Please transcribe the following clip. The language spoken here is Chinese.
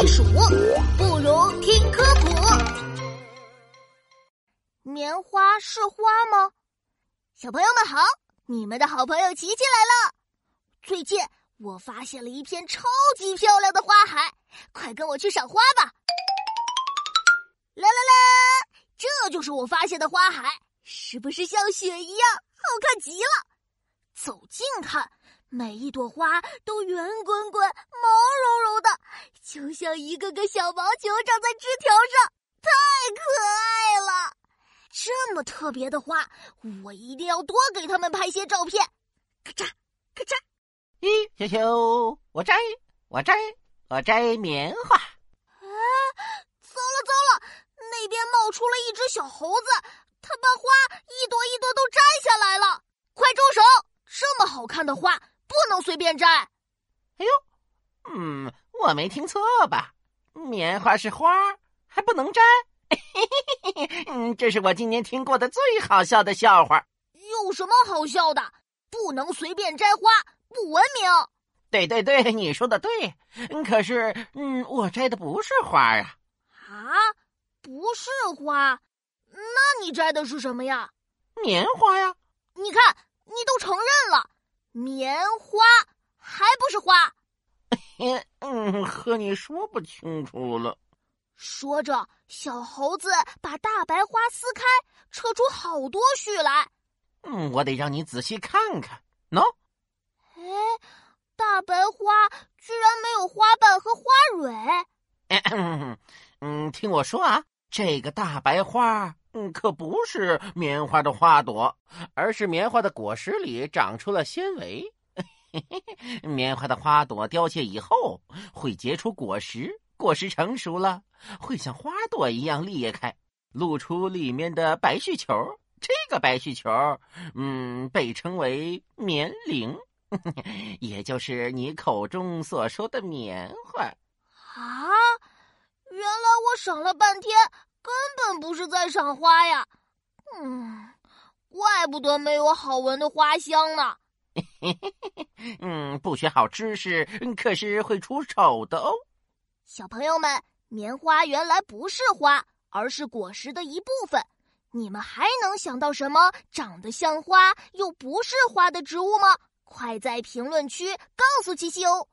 避暑，不如听科普。棉花是花吗？小朋友们好，你们的好朋友琪琪来了。最近我发现了一片超级漂亮的花海，快跟我去赏花吧！啦啦啦，这就是我发现的花海，是不是像雪一样好看极了？走近看。每一朵花都圆滚滚、毛茸，就像一个个小毛球长在枝条上，太可爱了！这么特别的花，我一定要多给他们拍些照片。咔嚓，咔嚓！咦，咻咻，我摘，我摘，我摘棉花。啊，糟了糟了，那边冒出了一只小猴子，它把花一朵一朵都摘下来了。快住手！这么好看的花。不能随便摘。哎呦，嗯，我没听错吧？棉花是花，还不能摘？嗯，这是我今年听过的最好笑的笑话。有什么好笑的？不能随便摘花，不文明。对对对，你说的对。可是，嗯，我摘的不是花啊。啊，不是花？那你摘的是什么呀？棉花呀。你看，你都承认了。棉花还不是花？嗯，和你说不清楚了。说着，小猴子把大白花撕开，扯出好多絮来。嗯，我得让你仔细看看。喏，哎，大白花居然没有花瓣和花蕊。嗯，听我说啊，这个大白花。嗯，可不是棉花的花朵，而是棉花的果实里长出了纤维。棉花的花朵凋谢以后，会结出果实，果实成熟了，会像花朵一样裂开，露出里面的白絮球。这个白絮球，嗯，被称为棉铃，也就是你口中所说的棉花。啊，原来我省了半天。根本不是在赏花呀，嗯，怪不得没有好闻的花香呢。嘿嘿嘿嗯，不学好知识可是会出丑的哦。小朋友们，棉花原来不是花，而是果实的一部分。你们还能想到什么长得像花又不是花的植物吗？快在评论区告诉七七哦。